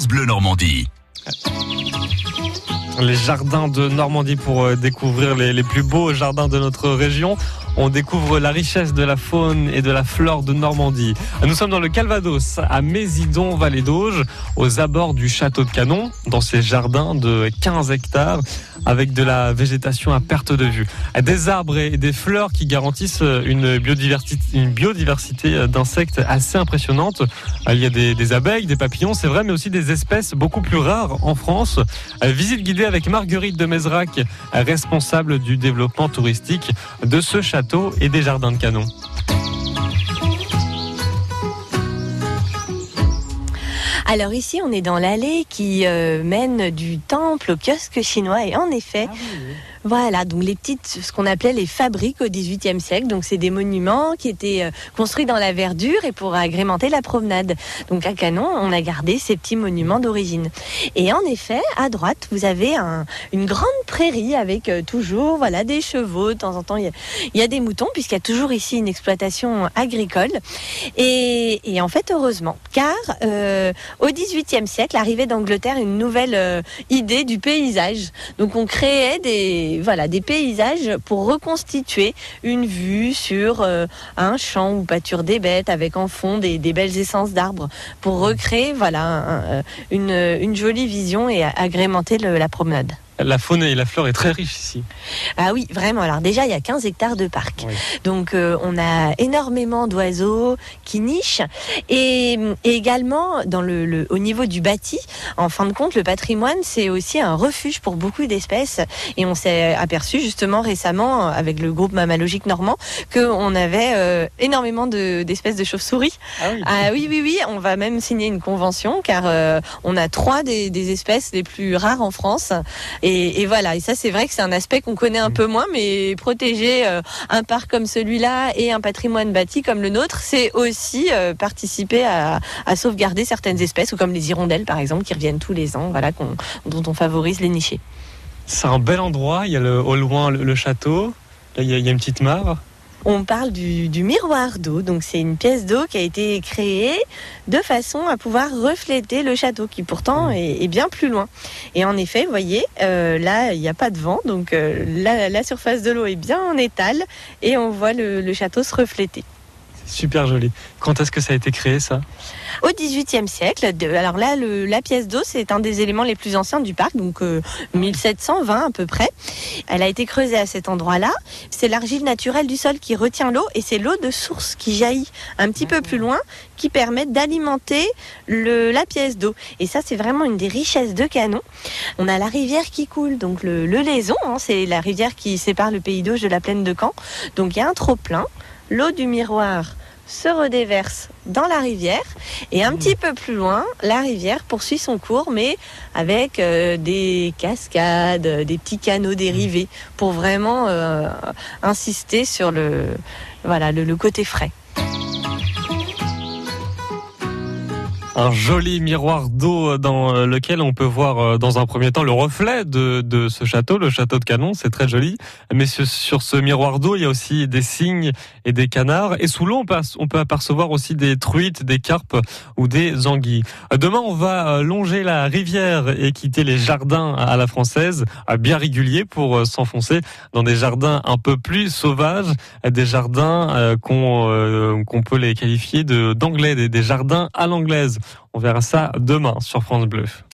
Bleu Normandie. Les jardins de Normandie pour euh, découvrir les plus beaux jardins de notre région. On découvre la richesse de la faune et de la flore de Normandie. Nous sommes dans le Calvados, à Mésidon, Vallée d'Auge, aux abords du château de Canon, dans ces jardins de 15 hectares, avec de la végétation à perte de vue. Des arbres et des fleurs qui garantissent une biodiversité, une biodiversité d'insectes assez impressionnante. Il y a des, des abeilles, des papillons, c'est vrai, mais aussi des espèces beaucoup plus rares en France. Visite guidée avec Marguerite de Mézerac, responsable du développement touristique de ce château et des jardins de canon. Alors ici, on est dans l'allée qui euh, mène du temple au kiosque chinois et en effet, ah oui. Voilà, donc les petites, ce qu'on appelait les fabriques au XVIIIe siècle. Donc c'est des monuments qui étaient euh, construits dans la verdure et pour agrémenter la promenade. Donc à Canon, on a gardé ces petits monuments d'origine. Et en effet, à droite, vous avez un, une grande prairie avec euh, toujours voilà des chevaux. De temps en temps, il y a, y a des moutons puisqu'il y a toujours ici une exploitation agricole. Et, et en fait, heureusement, car euh, au XVIIIe siècle arrivait d'Angleterre une nouvelle euh, idée du paysage. Donc on créait des voilà, des paysages pour reconstituer une vue sur euh, un champ ou pâture des bêtes avec en fond des, des belles essences d'arbres pour recréer voilà euh, une, jolie vision et agrémenter la promenade la faune et la flore est très riche ici. Ah oui, vraiment. Alors déjà, il y a 15 hectares de parc. Oui. Donc euh, on a énormément d'oiseaux qui nichent. Et, et également, dans le, le, au niveau du bâti, en fin de compte, le patrimoine, c'est aussi un refuge pour beaucoup d'espèces. Et on s'est aperçu justement récemment, avec le groupe Mammalogique Normand, qu'on avait euh, énormément d'espèces de, de chauves-souris. Ah oui. ah oui. oui, oui, On va même signer une convention, car euh, on a trois des, des, espèces les plus rares en France. Et, et, voilà, et ça c'est vrai que c'est un aspect qu'on connaît un peu moins, mais protéger euh, un parc comme celui-là et un patrimoine bâti comme le nôtre, c'est aussi euh, participer à, à, sauvegarder certaines espèces, ou comme les hirondelles par exemple, qui reviennent tous les ans, voilà, dont on favorise les nichés. C'est un bel endroit, il y a le, au loin le, le château, là il y, a, il y a une petite mare on parle du, du miroir d'eau. Donc c'est une pièce d'eau qui a été créée de façon à pouvoir refléter le château, qui pourtant est, est bien plus loin. Et en effet, vous voyez, euh, là il n'y a pas de vent, donc euh, la, la, surface de l'eau est bien en étal et on voit le, le château se refléter. Super joli. Quand est-ce que ça a été créé ça? Au XVIIIe siècle. Alors là, la pièce d'eau, c'est un des éléments les plus anciens du parc, donc euh, 1720 à peu près. Elle a été creusée à cet endroit-là. C'est l'argile naturelle du sol qui retient l'eau et c'est l'eau de source qui jaillit un petit peu plus loin qui permet d'alimenter la pièce d'eau. Et ça, c'est vraiment une des richesses de Canon. On a la rivière qui coule, donc le, le hein, c'est la rivière qui sépare le pays d'Auge de la plaine de Caen. Donc il y a un trop plein. L'eau du miroir se redéverse dans la rivière et un petit peu plus loin, la rivière poursuit son cours mais avec euh, des cascades, des petits canaux dérivés pour vraiment euh, insister sur le voilà le, le côté frais. Un joli miroir d'eau dans lequel on peut voir euh, dans un premier temps le reflet de, de ce château, le château de Canon, c'est très joli. Mais sur, ce miroir d'eau, il y a aussi des cygnes et des canards. Et sous l'eau, on peut, apercevoir aussi des truites, des carpes ou des anguilles. Demain, on va euh, longer la rivière et quitter les jardins à la française, bien réguliers pour euh, s'enfoncer dans des jardins un peu plus sauvages, des jardins qu'on peut les qualifier d'anglais, des jardins à l'anglaise. On verra ça demain sur France Bleu.